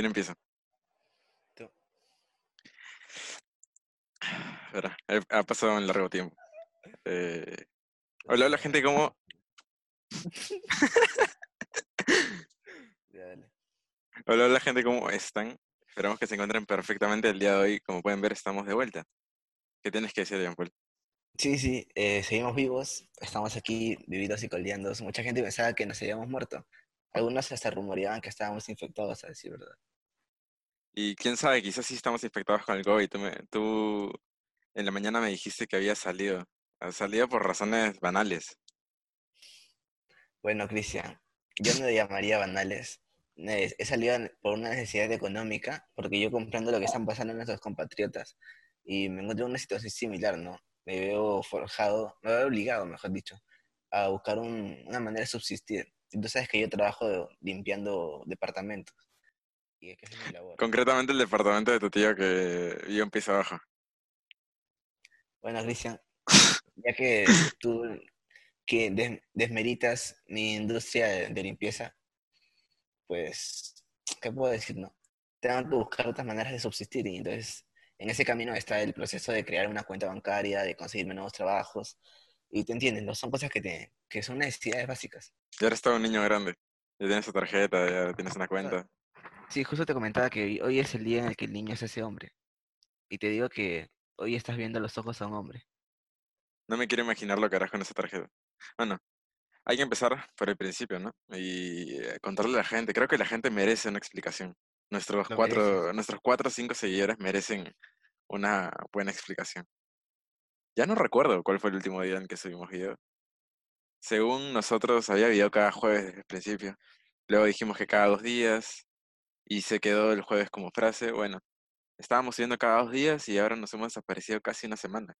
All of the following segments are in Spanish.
¿Quién empieza? Tú. Espera, he- ha pasado un largo tiempo. Eh, hola, hola gente, ¿cómo? Ya, dale. Hola, hola gente, ¿cómo están? Esperamos que se encuentren perfectamente el día de hoy. Como pueden ver, estamos de vuelta. ¿Qué tienes que decir, Jean Paul? Sí, sí, eh, seguimos vivos, estamos aquí vividos y coleando. Mucha gente pensaba que nos habíamos muerto. Algunos hasta rumoreaban que estábamos infectados, a decir verdad. Y quién sabe, quizás sí estamos infectados con el COVID. Tú, me- tú en la mañana me dijiste que habías salido. Has salido por razones banales. Bueno, Cristian, yo no llamaría banales. He salido por una necesidad económica, porque yo comprendo lo que están pasando nuestros compatriotas y me encuentro en una situación similar, ¿no? Me veo forjado, me veo obligado, mejor dicho, a buscar un- una manera de subsistir. Tú sabes que yo trabajo limpiando departamentos y es que esa es mi labor. Concretamente el departamento de tu tío que vive en piso abajo. Bueno, Cristian, ya que tú que des- desmeritas mi industria de, de limpieza, pues, ¿qué puedo decir, no? Tengo que buscar otras maneras de subsistir y entonces en ese camino está el proceso de crear una cuenta bancaria, de conseguirme nuevos trabajos y te entiendes, ¿no? Son cosas que, te, que son necesidades básicas. Ya eres todo un niño grande. Ya tienes tu tarjeta, ya tienes una cuenta. Sí, justo te comentaba que hoy, es el día en el que el niño es ese hombre y te digo que hoy estás viendo los ojos a un hombre. No me quiero imaginar lo que harás con esa tarjeta. Bueno, hay que empezar por el principio, ¿no? Y eh, contarle a la gente. Creo que la gente merece una explicación. Nuestros Lo cuatro, mereces. nuestros cuatro o cinco seguidores merecen una buena explicación. Ya no recuerdo cuál fue el último día en que subimos video. Según nosotros, había video cada jueves desde el principio. Luego dijimos que cada dos días y se quedó el jueves como frase. Bueno, estábamos subiendo cada dos días y ahora nos hemos desaparecido casi una semana.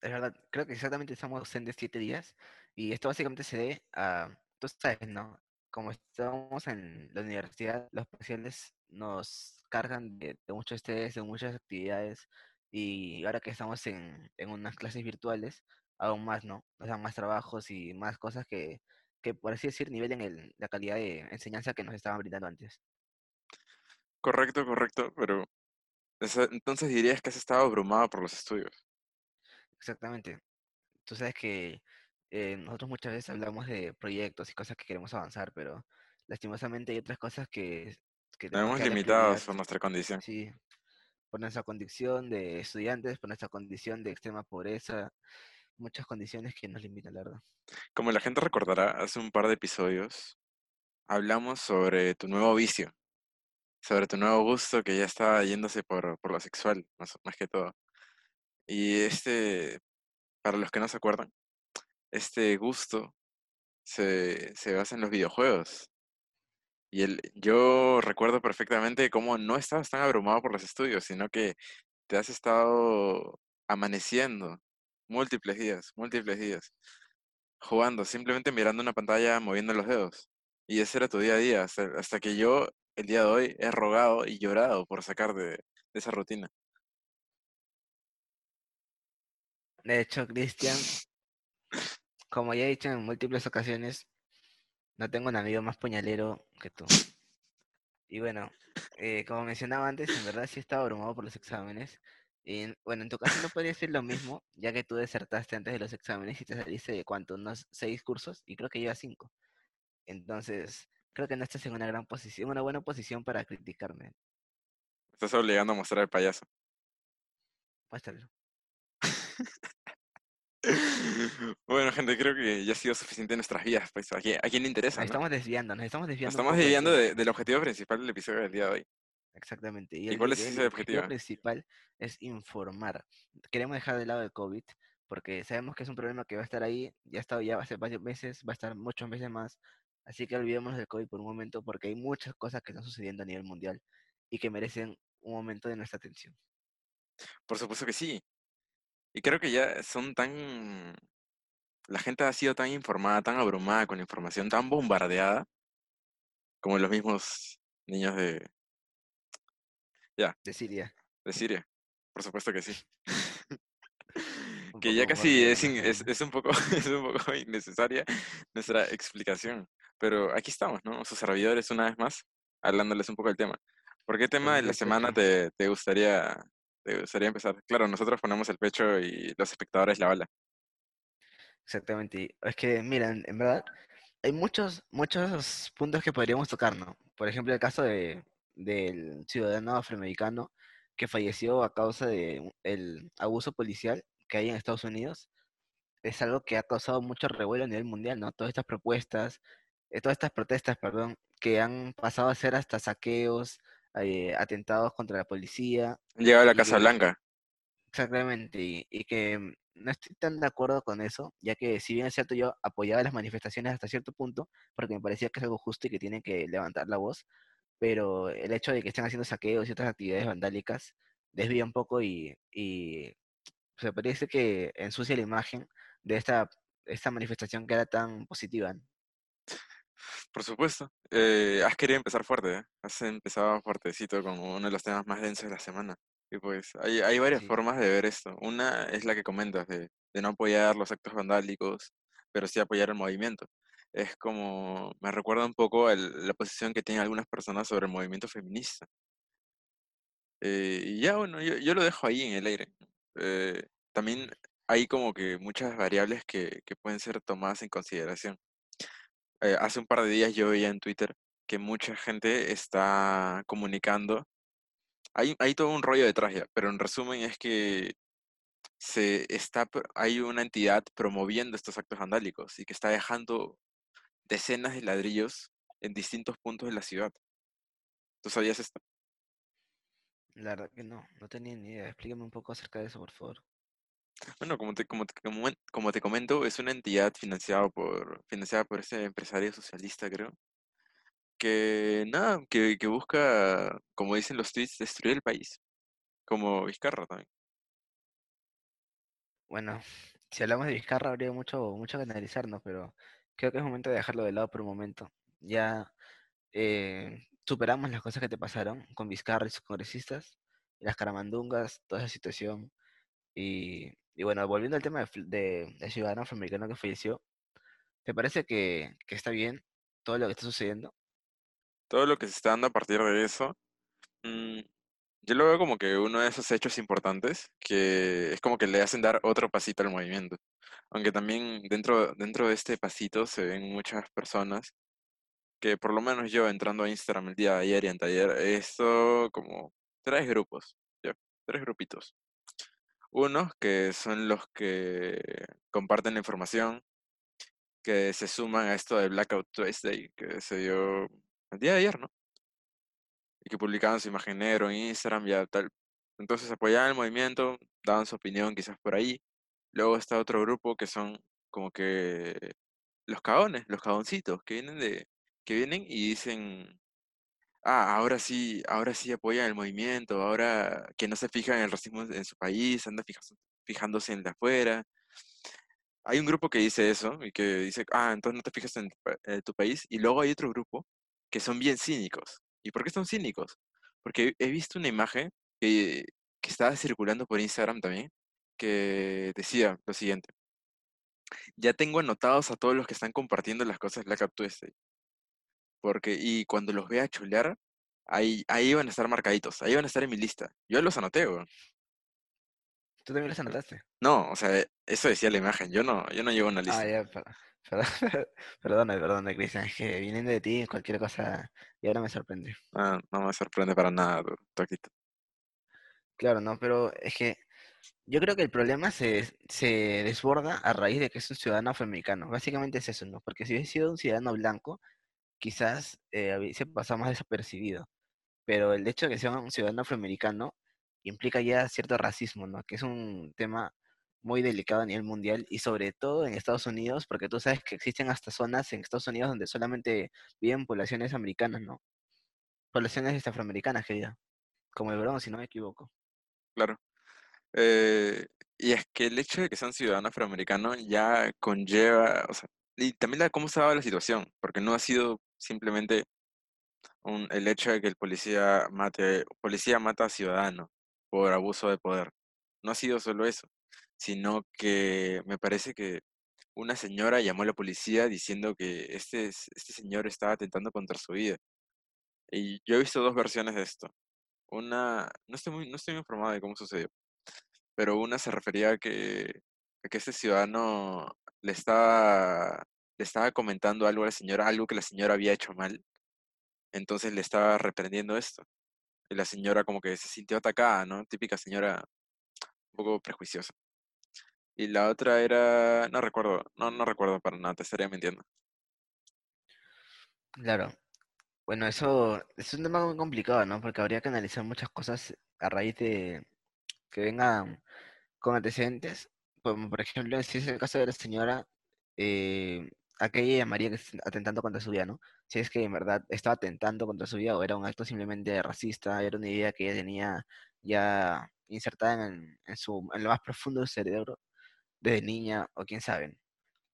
Es verdad, creo que exactamente estamos ausentes siete días y esto básicamente se debe a, tú sabes, ¿no? Como estamos en la universidad, los parciales nos cargan de, de mucho estrés, de muchas actividades y ahora que estamos en, en unas clases virtuales, aún más, ¿no? Nos dan más trabajos y más cosas que, que por así decir, nivelen el, la calidad de enseñanza que nos estaban brindando antes. Correcto, correcto, pero entonces dirías que has estado abrumado por los estudios. Exactamente. Tú sabes que eh, nosotros muchas veces hablamos de proyectos y cosas que queremos avanzar, pero lastimosamente hay otras cosas que, que Nos hemos limitado por nuestra condición. sí, por nuestra condición de estudiantes, por nuestra condición de extrema pobreza, muchas condiciones que nos limitan, la verdad. Como la gente recordará, hace un par de episodios hablamos sobre tu nuevo vicio, sobre tu nuevo gusto que ya estaba yéndose por, por lo sexual, más, más que todo. Y este, para los que no se acuerdan, este gusto se, se basa en los videojuegos. Y el, yo recuerdo perfectamente cómo no estabas tan abrumado por los estudios, sino que te has estado amaneciendo múltiples días, múltiples días, jugando, simplemente mirando una pantalla, moviendo los dedos. Y ese era tu día a día, hasta, hasta que yo el día de hoy he rogado y llorado por sacar de, de esa rutina. De hecho, Cristian, como ya he dicho en múltiples ocasiones, no tengo un amigo más puñalero que tú. Y bueno, eh, como mencionaba antes, en verdad sí estaba abrumado por los exámenes. Y en- bueno, en tu caso no podría ser lo mismo, ya que tú desertaste antes de los exámenes y te saliste de cuánto, unos seis cursos, y creo que llevas cinco. Entonces, creo que no estás en una gran posición, una buena posición para criticarme. Me estás obligando a mostrar el payaso. Muéstralo. Bueno, gente, creo que ya ha sido suficiente en nuestras vidas. Pues, ¿a quién, a quién le interesa, Nos no? estamos desviando, nos estamos Nos desviando un estamos desviando de- del objetivo principal del episodio del día de hoy. Exactamente. Y ¿Y el, cuál es el objetivo? principal es informar. Queremos dejar de lado el COVID porque sabemos que es un problema que va a estar ahí, ya ha estado ya hace varios meses, va a estar muchos meses más. Así que olvidémonos del COVID por un momento porque hay muchas cosas que están sucediendo a nivel mundial y que merecen un momento de nuestra atención. Por supuesto que sí. Y creo que ya son tan... La gente ha sido tan informada, tan abrumada con la información, tan bombardeada, como los mismos niños de, De Siria. de Siria. Por supuesto que sí. Que ya casi es, es, es un poco, es un poco innecesaria nuestra explicación. Pero aquí estamos, ¿no? Sus servidores una vez más, hablándoles un poco del tema. ¿Por qué tema de la semana te, te gustaría, te gustaría empezar? Claro, nosotros ponemos el pecho y los espectadores la bala. Exactamente. Es que, mira, en, en verdad, hay muchos, muchos puntos que podríamos tocar, ¿no? Por ejemplo, el caso de, del ciudadano afroamericano que falleció a causa de un- el abuso policial que hay en Estados Unidos. Es algo que ha causado mucho revuelo a nivel mundial, ¿no? Todas estas propuestas, eh, todas estas protestas, perdón, que han pasado a ser hasta saqueos, eh, atentados contra la policía Han llegado a la Casa que Blanca. Exactamente, y, y que mm, no estoy tan de acuerdo con eso, ya que si bien es cierto yo apoyaba las manifestaciones hasta cierto punto, porque me parecía que es algo justo y que tienen que levantar la voz, pero el hecho de que estén haciendo saqueos y otras actividades vandálicas desvía un poco y, y se parece que ensucia la imagen de esta, esta manifestación que era tan positiva. ¿no? Por supuesto. Eh, has querido empezar fuerte, ¿eh? Has empezado fuertecito con uno de los temas más densos de la semana. Y pues hay, hay varias Sí, formas de ver esto. Una es la que comentas, de, de no apoyar los actos vandálicos, pero sí apoyar el movimiento. Es como, me recuerda un poco la posición que tienen algunas personas sobre el movimiento feminista. Eh, y ya, bueno, yo, yo lo dejo ahí en el aire. Eh, también hay como que muchas variables que, que pueden ser tomadas en consideración. Eh, hace un par de días yo veía en Twitter que mucha gente está comunicando. Hay, hay todo un rollo detrás ya, pero en resumen es que se está, hay una entidad promoviendo estos actos vandálicos y que está dejando decenas de ladrillos en distintos puntos de la ciudad. ¿Tú sabías esto? la verdad que no, no tenía ni idea. Explícame un poco acerca de eso, por favor. Bueno, como te, como te, como te comento, es una entidad financiada por, financiada por ese empresario socialista, creo, que nada, que, que busca, como dicen los tweets, destruir el país, como Vizcarra también. Bueno, si hablamos de Vizcarra habría mucho, mucho que analizar, ¿no? Pero creo que es momento de dejarlo de lado por un momento. Ya eh, superamos las cosas que te pasaron con Vizcarra y sus congresistas, las caramandungas, toda esa situación. Y, y bueno, volviendo al tema de, fl- de, del ciudadano afroamericano que falleció, ¿te parece que, que está bien todo lo que está sucediendo? Todo lo que se está dando a partir de eso, mm, yo lo veo como que uno de esos hechos importantes que es como que le hacen dar otro pasito al movimiento. Aunque también dentro, dentro de este pasito se ven muchas personas que por lo menos yo entrando a Instagram el día de ayer y anteayer, esto como tres grupos, ya, tres grupitos. Unos que son los que comparten la información, que se suman a esto de Blackout Tuesday, que se dio el día de ayer, ¿no? Y que publicaban su imagen negro en Instagram, ya tal. Entonces apoyaban el movimiento, daban su opinión quizás por ahí. Luego está otro grupo que son como que los cagones, los cagoncitos, que vienen de, que vienen y dicen, ah, ahora sí, ahora sí apoyan el movimiento, ahora que no se fijan en el racismo en su país, anda fijándose en de afuera. Hay un grupo que dice eso y que dice, ah, entonces no te fijas en tu país. Y luego hay otro grupo que son bien cínicos. ¿Y por qué son cínicos? Porque he visto una imagen que, que estaba circulando por Instagram también, que decía lo siguiente, ya tengo anotados a todos los que están compartiendo las cosas de Black Ops Tuesday, porque, y cuando los vea chulear, ahí, ahí van a estar marcaditos, ahí van a estar en mi lista. Yo los anoté, weón. ¿Tú también los anotaste? No, o sea, eso decía la imagen, yo no, yo no llevo una Ah, lista. ya, per- perdón, perdona, perdona, Cristian, es que viniendo de ti cualquier cosa y ahora me sorprende. Ah, no me sorprende para nada actitud. Claro, no, pero es que yo creo que el problema se, se desborda a raíz de que es un ciudadano afroamericano. Básicamente es eso, ¿no? Porque si hubiese sido un ciudadano blanco, quizás eh, hubiese pasado más desapercibido. Pero el hecho de que sea un ciudadano afroamericano implica ya cierto racismo, ¿no? Que es un tema muy delicado a nivel mundial y sobre todo en Estados Unidos, porque tú sabes que existen hasta zonas en Estados Unidos donde solamente viven poblaciones americanas, ¿no? Poblaciones afroamericanas, querida, como el Bronx, si no me equivoco. Claro. Eh, y es que el hecho de que sean ciudadanos afroamericanos ya conlleva, o sea, y también la, cómo se ha dado la situación, porque no ha sido simplemente un- el hecho de que el policía mate, policía mata a ciudadanos por abuso de poder. No ha sido solo eso, sino que me parece que una señora llamó a la policía diciendo que este, este señor estaba atentando contra su vida. Y yo he visto dos versiones de esto. Una, no estoy muy, no estoy muy informado de cómo sucedió, pero una se refería a que, que este ciudadano le estaba, le estaba comentando algo a la señora, algo que la señora había hecho mal, entonces le estaba reprendiendo esto. Y la señora como que se sintió atacada, ¿no? Típica señora un poco prejuiciosa. Y la otra era, no recuerdo, no, no recuerdo para nada, te estaría mintiendo. Claro. Bueno, eso es un tema muy complicado, ¿no? Porque habría que analizar muchas cosas a raíz de que vengan con antecedentes. Como por ejemplo, si es el caso de la señora, eh, ¿a llamaría que está atentando contra su vida, ¿no? Si es que en verdad estaba atentando contra su vida o era un acto simplemente racista, era una idea que ella tenía ya insertada en, en su, en lo más profundo de su cerebro desde niña o quién sabe.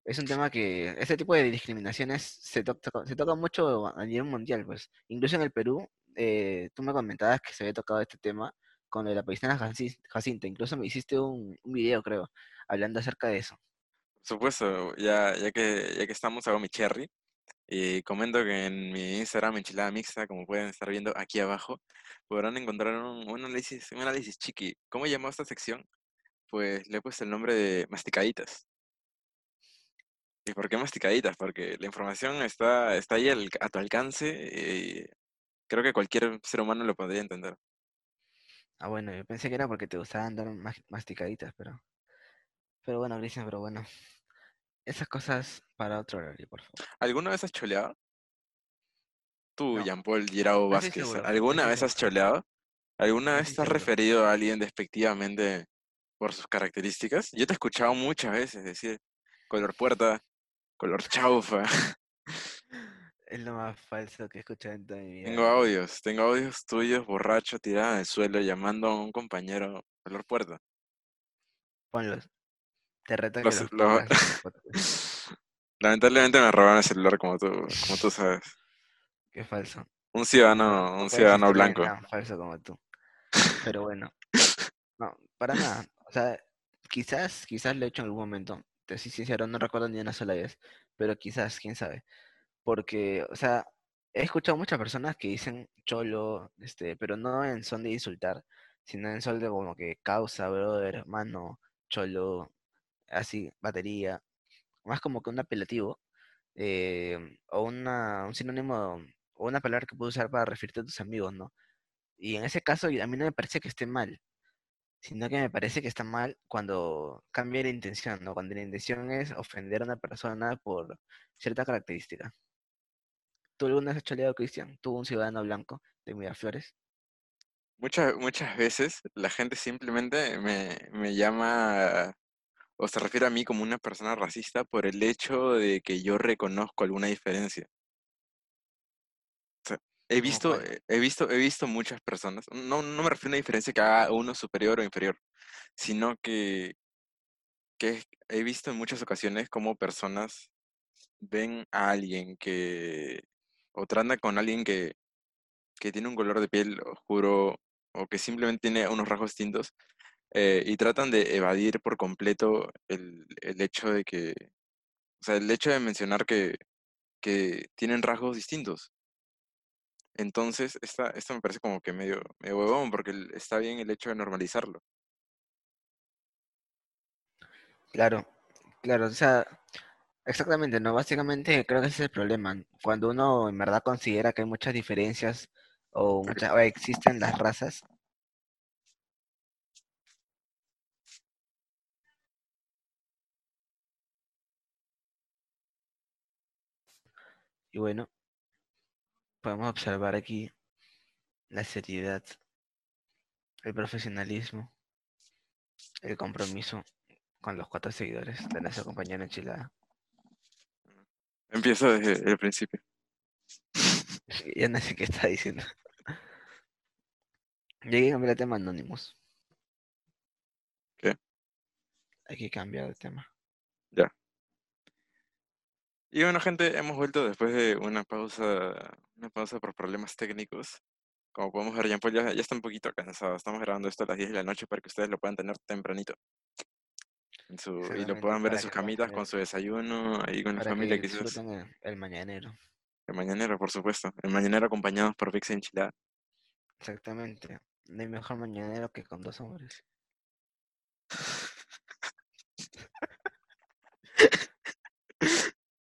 Es un tema que, este tipo de discriminaciones se, to- se toca mucho a nivel mundial, pues. Incluso en el Perú, eh, tú me comentabas que se había tocado este tema con lo de la paisana Jaci- Jacinta. Incluso me hiciste un, un video, creo, hablando acerca de eso. Por supuesto, ya, ya que, ya que estamos, hago mi cherry. Y comento que en mi Instagram, enchilada mixta, como pueden estar viendo aquí abajo, podrán encontrar un, un análisis, un análisis chiqui. ¿Cómo llamó esta sección? Pues le he puesto el nombre de masticaditas. ¿Y por qué masticaditas? Porque la información está, está ahí al- a tu alcance y creo que cualquier ser humano lo podría entender. Ah, bueno, yo pensé que era porque te gustaban dar mas- masticaditas, pero... Pero bueno, Cristian, pero bueno. Esas cosas para otro horario, por favor. ¿Alguna vez has choleado? Tú, No, Jean-Paul Girao Vázquez, ¿alguna vez has choleado? ¿Alguna vez te has referido a alguien despectivamente por sus características? Yo te he escuchado muchas veces decir color puerta, color chaufa. Es lo más falso que he escuchado en toda mi vida, Tengo audios, tengo audios tuyos borracho tirado en el suelo llamando a un compañero color puerta. Ponlos. Te reto a que Los- los. Lamentablemente me robaron el celular como tú, como tú sabes. Qué falso. Un No, ciudadano, no un ciudadano blanco. tan falso como tú. Pero bueno, no, para nada. Sea, quizás, quizás lo he hecho en algún momento. Te soy sincero, no recuerdo ni una sola vez. Pero quizás, quién sabe. Porque, o sea, he escuchado muchas personas que dicen cholo, este, pero no en son de insultar, sino en son de como que causa, brother, hermano, cholo, así, batería. Más como que un apelativo. eh, o una, un sinónimo, o una palabra que puedes usar para referirte a tus amigos, ¿no? Y en ese caso, a mí no me parece que esté mal, sino que me parece que está mal cuando cambia la intención, ¿no? Cuando la intención es ofender a una persona por cierta característica. ¿Tú alguna vez has choleado, Cristian? ¿Tú, un ciudadano blanco de Miraflores? Muchas, muchas veces la gente simplemente me, me llama o se refiere a mí como una persona racista por el hecho de que yo reconozco alguna diferencia. He ¿Cómo visto, cuál? eh, he visto, he visto muchas personas, no, no me refiero a una diferencia que haga uno superior o inferior, sino que, que he visto en muchas ocasiones cómo personas ven a alguien que, o tratan con alguien que, que tiene un color de piel oscuro o que simplemente tiene unos rasgos distintos eh, y tratan de evadir por completo el, el hecho de que, o sea, el hecho de mencionar que, que tienen rasgos distintos. Entonces, esta, esto me parece como que medio, medio huevón, porque está bien el hecho de normalizarlo. Claro, claro, o sea, exactamente, ¿no? Básicamente creo que ese es el problema. Cuando uno en verdad considera que hay muchas diferencias o, muchas, o existen las razas, y bueno, podemos observar aquí la seriedad, el profesionalismo, el compromiso con los cuatro seguidores de nuestra compañera enchilada. Empiezo desde el principio. Ya no sé qué está diciendo. Llegué a cambiar el tema Anonymous. ¿Qué? Hay que cambiar de tema. Y bueno, gente, hemos vuelto después de una pausa, una pausa por problemas técnicos. Como podemos ver, Jean Paul ya, ya está un poquito cansado. Estamos grabando esto a las 10 de la noche para que ustedes lo puedan tener tempranito. en su, y lo puedan ver en sus camitas con su desayuno, ahí con la familia que quizás. el, mañanero. El mañanero, por supuesto. El mañanero acompañados por pizza enchilada. Exactamente. No hay mejor mañanero que con dos hombres.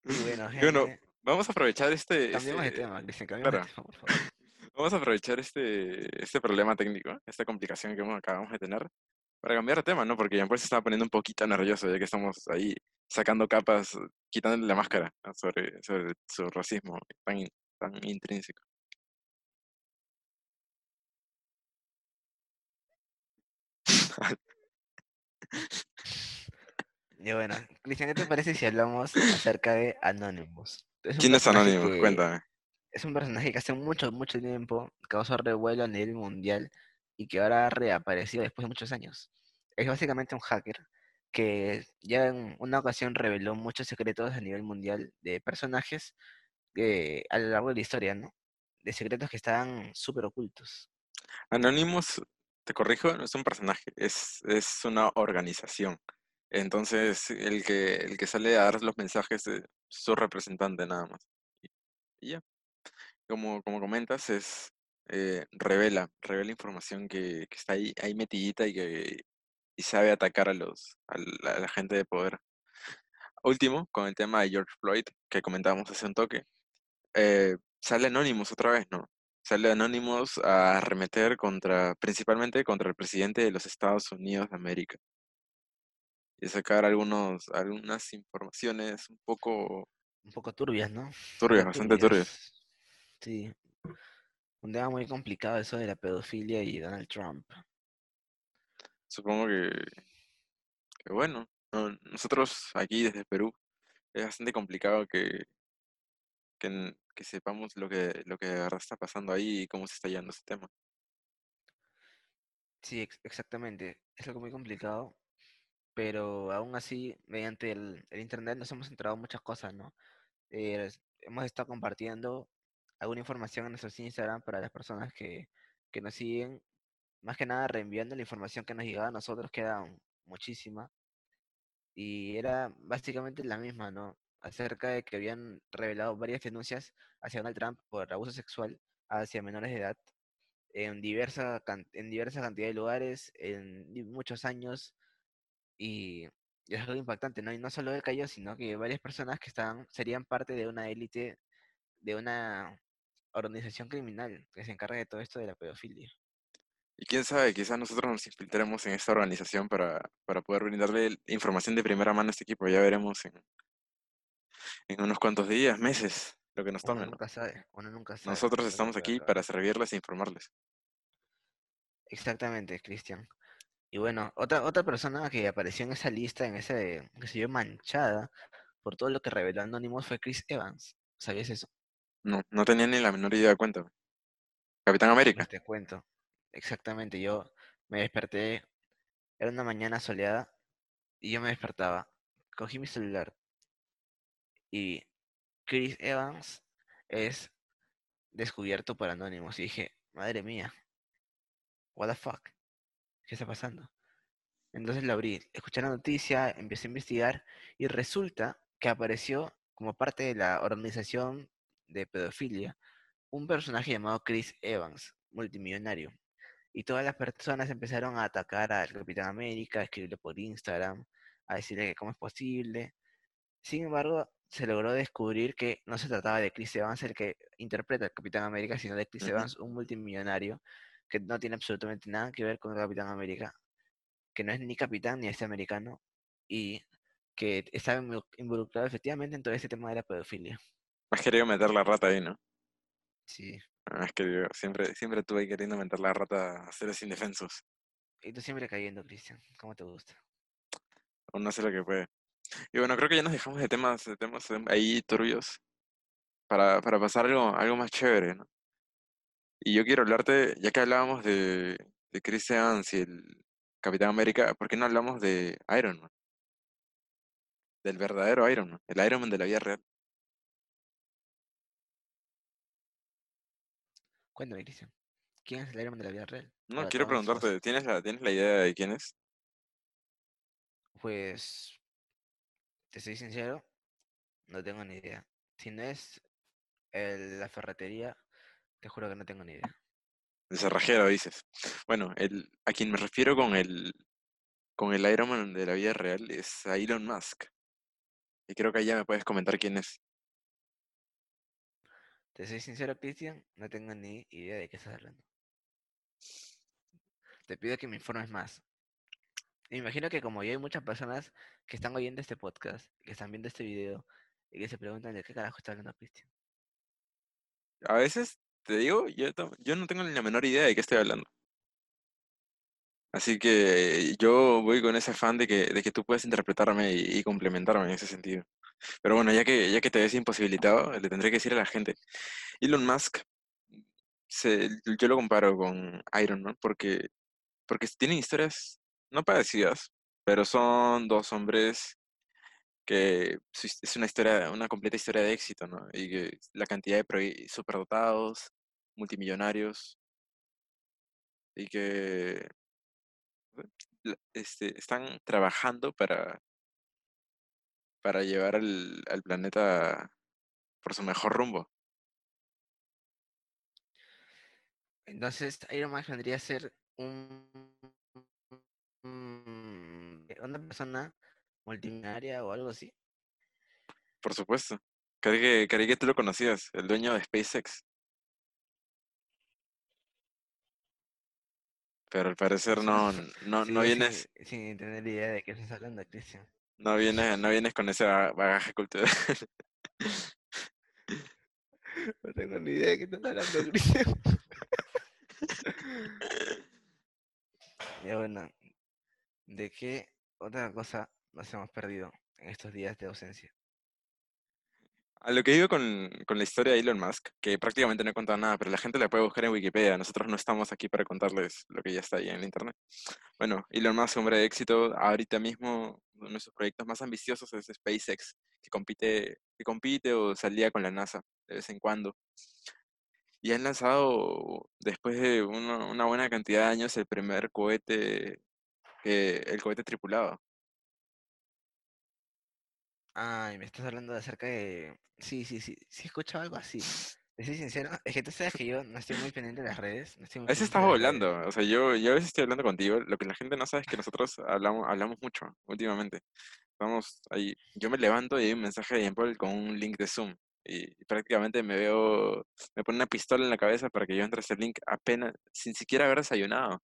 Bueno, vamos a aprovechar este, cambiemos de este, tema, Cristian, cambiemos claro, de tema, por favor. vamos a aprovechar este, este problema técnico, esta complicación que acabamos de tener, para cambiar de tema, ¿no? Porque Jean-Paul se estaba poniendo un poquito nervioso, ya que estamos ahí sacando capas, quitándole la máscara ¿no? sobre, sobre su racismo tan, in- tan intrínseco. Y bueno, Cristian, ¿qué te parece si hablamos acerca de Anonymous? Es ¿Quién es Anonymous? que Cuéntame. es un personaje que hace mucho, mucho tiempo causó revuelo a nivel mundial y que ahora ha reaparecido después de muchos años. Es básicamente un hacker que ya en una ocasión reveló muchos secretos a nivel mundial de personajes eh, a lo largo de la historia, ¿no? De secretos que estaban súper ocultos. Anonymous, te corrijo, no es un personaje, es, es una organización. Entonces, el que, el que sale a dar los mensajes es su representante nada más. Y, ya, como, como comentas, es eh, revela, revela información que, que está ahí, ahí metidita y que y sabe atacar a los, a la, a la gente de poder. Último, con el tema de George Floyd, que comentábamos hace un toque, eh, sale Anonymous otra vez, ¿no? Sale Anonymous a arremeter contra, principalmente contra el presidente de los Estados Unidos de América. Y sacar algunos, algunas informaciones un poco Un poco turbias, ¿no? Turbias, bastante turbias. turbias. Sí, un tema muy complicado eso de la pedofilia y Donald Trump. Supongo que, que bueno, no- nosotros aquí desde Perú es bastante complicado que, que, sepamos lo que, lo que de verdad está pasando ahí y cómo se está llevando ese tema. Sí, ex- exactamente. Es algo muy complicado, pero aún así, mediante el, el internet nos hemos enterado muchas cosas, ¿no? Eh, hemos estado compartiendo alguna información en nuestros Instagram para las personas que, que nos siguen, más que nada reenviando la información que nos llegaba a nosotros, que era muchísima, y era básicamente la misma, ¿no? Acerca de que habían revelado varias denuncias hacia Donald Trump por abuso sexual hacia menores de edad en diversa, en diversa cantidad de lugares, en muchos años, y, es algo impactante, ¿no? Y no solo él cayó, sino que varias personas que estaban, serían parte de una élite, de una organización criminal que se encarga de todo esto de la pedofilia. Y quién sabe, quizás nosotros nos infiltremos en esta organización para, para poder brindarle información de primera mano a este equipo. Ya veremos en, en unos cuantos días, meses, lo que nos Uno tome, ¿no? nunca sabe, uno nunca sabe Nosotros estamos aquí para servirles e informarles. Exactamente, Cristian. Y bueno, otra, otra persona que apareció en esa lista, en ese, que se vio manchada por todo lo que reveló Anonymous fue Chris Evans. ¿Sabías eso? No, no tenía ni la menor idea, cuéntame. Capitán América. Pues te cuento. Exactamente, yo me desperté, era una mañana soleada y yo me despertaba. Cogí mi celular y Chris Evans es descubierto por Anonymous y dije, madre mía, what the fuck, ¿qué está pasando? Entonces lo abrí, escuché la noticia, empecé a investigar y resulta que apareció como parte de la organización de pedofilia un personaje llamado Chris Evans, multimillonario. Y todas las personas empezaron a atacar al Capitán América, a escribirle por Instagram, a decirle que cómo es posible. Sin embargo, se logró descubrir que no se trataba de Chris Evans el que interpreta al Capitán América, sino de Chris Ujú. Evans, un multimillonario que no tiene absolutamente nada que ver con el Capitán América, que no es ni capitán ni es americano, y que está involucrado efectivamente en todo este tema de la pedofilia. Has querido meter la rata ahí, ¿no? Sí. Has querido, siempre, siempre estuve queriendo meter la rata a seres indefensos. Y tú siempre cayendo, Cristian. ¿Cómo te gusta? Uno hace lo que puede. Y bueno, creo que ya nos dejamos de temas, de temas em, ahí turbios para, para pasar algo, algo más chévere, ¿no? Y yo quiero hablarte, ya que hablábamos de, de Chris Evans y el Capitán América, ¿por qué no hablamos de Iron Man? Del verdadero Iron Man, el Iron Man de la vida real. Cuéntame, Cristian. ¿Quién es el Iron Man de la vida real? No, Para quiero todos preguntarte, ¿tienes la, ¿tienes la idea de quién es? Pues, te soy sincero, no tengo ni idea. Si no es el- la ferretería, te juro que no tengo ni idea. El cerrajero, dices. Bueno, el, a quien me refiero con el, con el Iron Man de la vida real es a Elon Musk. Y creo que ya me puedes comentar quién es. Te soy sincero, Cristian, no tengo ni idea de qué estás hablando. Te pido que me informes más. Me imagino que como yo hay muchas personas que están oyendo este podcast, que están viendo este video y que se preguntan de qué carajo está hablando Cristian. A veces, te digo, yo, no tengo ni la menor idea de qué estoy hablando. Así que yo voy con ese afán de que, de que tú puedes interpretarme y, complementarme en ese sentido. Pero bueno, ya que, ya que te ves imposibilitado, le tendré que decir a la gente. Elon Musk, yo lo comparo con Iron Man porque, porque tienen historias no parecidas, pero son dos hombres que es una historia, una completa historia de éxito, ¿no? Y que la cantidad de superdotados, multimillonarios, y que este, están trabajando para, para llevar al, al planeta por su mejor rumbo. Entonces, Iron Man vendría a ser un- una persona multimillonaria o algo así. Por supuesto. Creí que, creí que tú lo conocías, el dueño de SpaceX. Pero al parecer no, no, no Sigo sin, vienes, sin tener idea de qué estás hablando, Cristian. no vienes, no vienes con ese ba- bagaje cultural. No tengo ni idea de qué estás hablando, Cristian. Ya bueno, ¿de qué otra cosa nos hemos perdido en estos días de ausencia? A lo que digo con, con la historia de Elon Musk, que prácticamente no he contado nada, pero la gente la puede buscar en Wikipedia. Nosotros no estamos aquí para contarles lo que ya está ahí en el internet. Bueno, Elon Musk, hombre de éxito, ahorita mismo uno de sus proyectos más ambiciosos es SpaceX, que compite, que compite o salía con la NASA de vez en cuando. Y han lanzado, después de una, buena cantidad de años, el primer cohete, el cohete tripulado. Ay, me estás hablando de acerca de... Sí, sí, sí, sí he escuchado algo así. Te soy sincero, es que tú sabes que yo no estoy muy pendiente de las redes, no estoy muy A veces redes. volando, o sea, yo, yo a veces estoy hablando contigo, lo que la gente no sabe es que nosotros hablamos, hablamos mucho últimamente. Estamos ahí, yo me levanto y hay un mensaje de Paul con un link de Zoom y prácticamente me veo, me pone una pistola en la cabeza para que yo entre a ese link apenas, sin siquiera haber desayunado.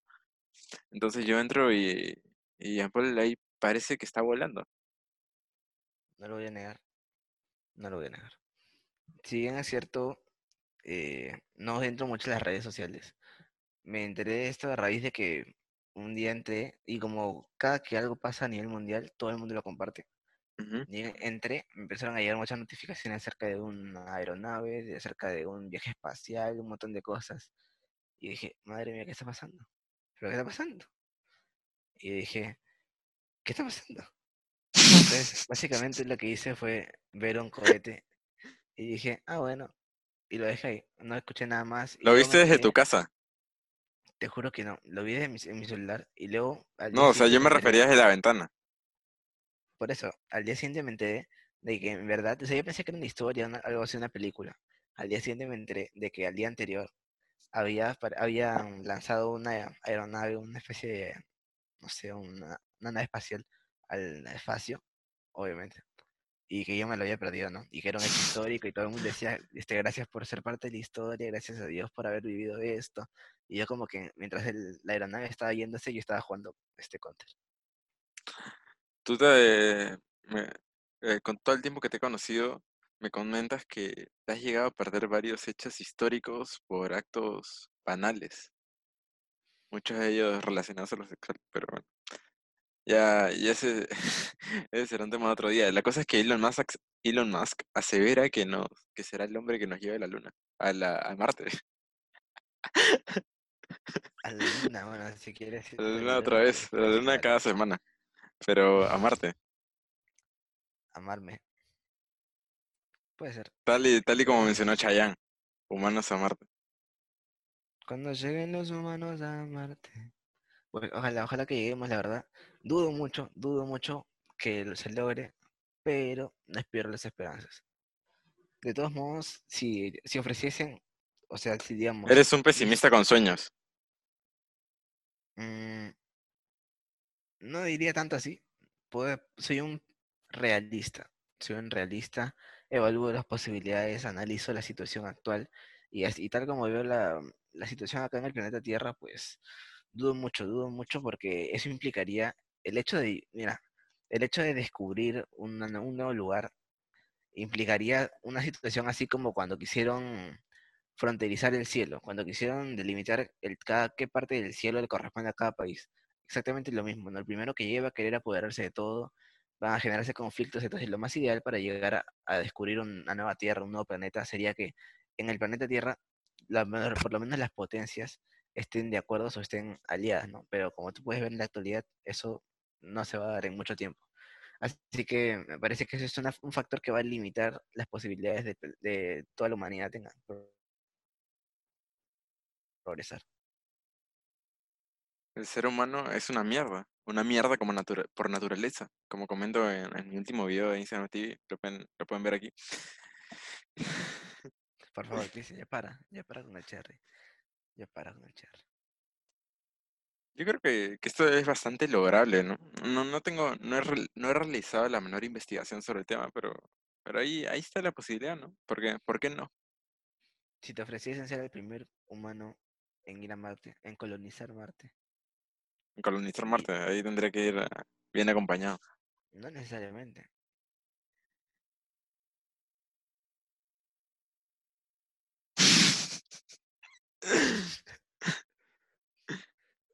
Entonces yo entro y, y Paul ahí parece que está volando. No lo voy a negar, no lo voy a negar. Si bien es cierto, eh, no entro mucho en las redes sociales. Me enteré de esto a raíz de que un día entré y como cada que algo pasa a nivel mundial, todo el mundo lo comparte. Y entré, me empezaron a llegar muchas notificaciones acerca de una aeronave, de acerca de un viaje espacial, un montón de cosas. Y dije, madre mía, ¿qué está pasando? ¿Pero qué está pasando? Y dije, ¿qué está pasando? Entonces, básicamente lo que hice fue ver un cohete y dije, ah, bueno, y lo dejé ahí. No escuché nada más. ¿Lo viste desde tu casa? Te juro que no, lo vi desde mi, en mi celular y luego al No, o sea, yo me refería desde la ventana. Por eso, al día siguiente me enteré de que en verdad, o sea, yo pensé que era una historia, una- algo así, una película. Al día siguiente me enteré de que al día anterior había, habían lanzado una aeronave, una especie de, no sé, una, una nave espacial al espacio, obviamente. Y que yo me lo había perdido, ¿no? Y que era un hecho histórico y todo el mundo decía, este, gracias por ser parte de la historia, gracias a Dios por haber vivido esto. Y yo como que mientras el- la aeronave estaba yéndose, yo estaba jugando este counter. Tú te, eh, con todo el tiempo que te he conocido, me comentas que has llegado a perder varios hechos históricos por actos banales, muchos de ellos relacionados a lo sexual, pero bueno, ya, ya ese, ese será un tema de otro día. La cosa es que Elon Musk, Elon Musk asevera que no, que será el hombre que nos lleve a la luna, a la, a Marte, A la luna, bueno, si quieres a la luna otra vez, a la luna cada semana, pero a Marte, Amarme. Puede ser. tal y, tal y como mencionó Chayanne, humanos a Marte. cuando lleguen los humanos a Marte, Pues ojalá, ojalá que lleguemos, la verdad. Dudo mucho, dudo mucho que se logre, pero no espero las esperanzas. De todos modos, si, si ofreciesen, o sea, si digamos... Eres un pesimista con sueños. mm, no diría tanto así. puedo- soy un realista. Soy un realista, evalúo las posibilidades, analizo la situación actual y, así, y tal como veo la, la situación acá en el planeta Tierra, pues dudo mucho, dudo mucho porque eso implicaría el hecho de, mira, el hecho de descubrir nue- un nuevo lugar implicaría una situación así como cuando quisieron fronterizar el cielo, cuando quisieron delimitar el, cada, qué parte del cielo le corresponde a cada país. Exactamente lo mismo, ¿no? El primero que lleva a querer apoderarse de todo, van a generarse conflictos, entonces lo más ideal para llegar a, descubrir una nueva Tierra, un nuevo planeta, sería que en el planeta Tierra, por lo menos las potencias estén de acuerdo o estén aliadas, ¿no? Pero como tú puedes ver en la actualidad, eso no se va a dar en mucho tiempo. Así que me parece que eso es una- un factor que va a limitar las posibilidades de, de toda la humanidad tenga pro- progresar. El ser humano es una mierda. Una mierda como natura- por naturaleza. Como comento en, en mi último video de Instagram TV. Lo pueden, lo pueden ver aquí. Por favor, Cristian, ya para, ya para con el cherry. Ya para con el cherry. Yo creo que, que esto es bastante lograble, ¿no? No, no tengo, no he, no he realizado la menor investigación sobre el tema, pero, pero ahí, ahí está la posibilidad, ¿no? ¿Por qué, por qué no? Si te ofreciesen ser el primer humano en ir a Marte, en colonizar Marte, Colonizar y Marte, ahí tendría que ir eh, bien acompañado. no necesariamente.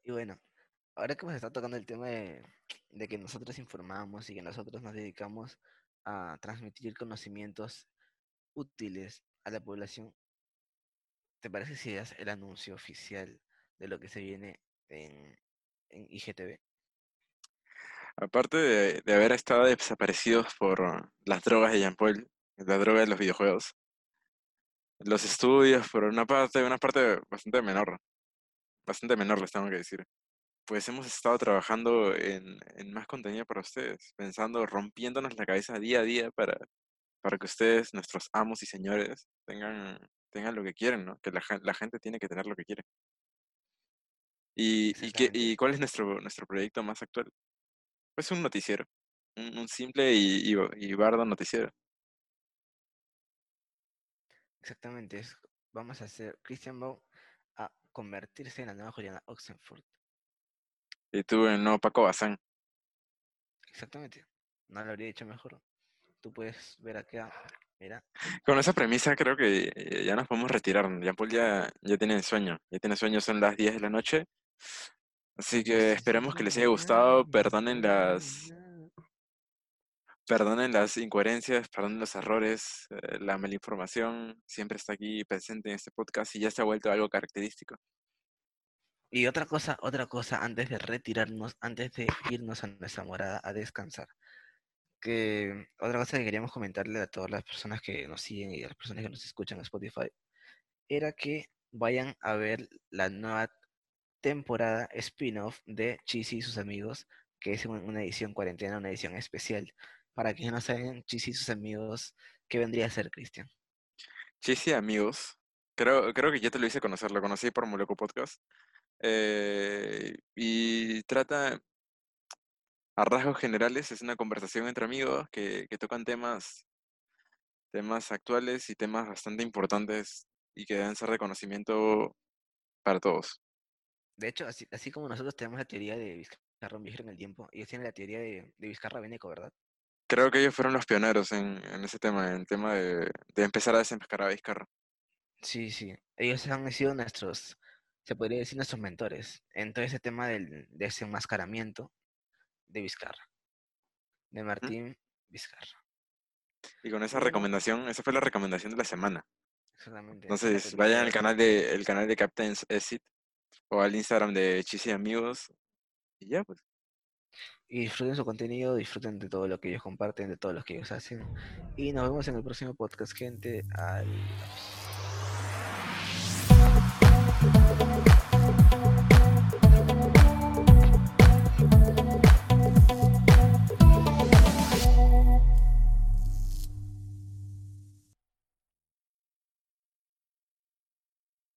Y bueno, ahora que hemos estado tocando el tema de, que nosotros informamos y que nosotros nos dedicamos a transmitir conocimientos útiles a la población, ¿te parece si das el anuncio oficial de lo que se viene en, IGTV? Aparte de, de haber estado desaparecidos por las drogas de Jean Paul, la droga de los videojuegos, los estudios, por una parte, una parte bastante menor, bastante menor les tengo que decir. Pues hemos estado trabajando en, en más contenido para ustedes, pensando, rompiéndonos la cabeza día a día para, para que ustedes, nuestros amos y señores, tengan, tengan lo que quieren, ¿no? Que la, la gente tiene que tener lo que quiere. ¿Y, y, Exactamente. y cuál es nuestro, nuestro proyecto más actual? Pues un noticiero, un, un simple y, y, y bardo noticiero. Exactamente, es, vamos a hacer Christian Bau a convertirse en la nueva Juliana Oxenford. Y tú, el nuevo Paco Bazán. Exactamente, no lo habría dicho mejor. Tú puedes ver acá, mira, Con esa premisa creo que eh, ya nos podemos retirar. Jean Paul ya, ya tiene sueño, ya tiene sueño, son las 10 de la noche. Así que esperemos que les haya gustado. Perdonen las, perdonen las incoherencias, perdonen los errores, eh, la mala información. Siempre está aquí presente en este podcast y ya se ha vuelto algo característico. Y otra cosa, otra cosa, antes de retirarnos, antes de irnos a nuestra morada a descansar, que otra cosa que queríamos comentarle a todas las personas que nos siguen y a las personas que nos escuchan en Spotify, era que vayan a ver la nueva temporada spin-off de Cheesy y sus amigos, que es un- una edición cuarentena, una edición especial. Para quienes no saben, Cheesy y sus amigos, ¿qué vendría a ser, Cristian? Chisi, amigos. Creo, creo que ya te lo hice conocer, lo conocí por Moleco Podcast. Eh, y trata, a rasgos generales, es una conversación entre amigos que, que tocan temas, temas actuales y temas bastante importantes y que deben ser de conocimiento para todos. De hecho, así, así como nosotros tenemos la teoría de Vizcarra en el tiempo, ellos tienen la teoría de, de Vizcarra Beneco, ¿verdad? Creo que ellos fueron los pioneros en, en ese tema, en el tema de, de empezar a desenmascarar a Vizcarra. Sí, sí. Ellos han sido nuestros, se podría decir, nuestros mentores en todo ese tema del desenmascaramiento de Vizcarra, de ¿Mm? Martín Vizcarra. Y con esa recomendación, esa fue la recomendación de la semana. exactamente. Entonces, vayan al canal de, el canal de Captain's Exit o al Instagram de Chisi Amigos y ya, pues. Y disfruten su contenido, disfruten de todo lo que ellos comparten, de todo lo que ellos hacen. Y nos vemos en el próximo podcast, gente. Adiós.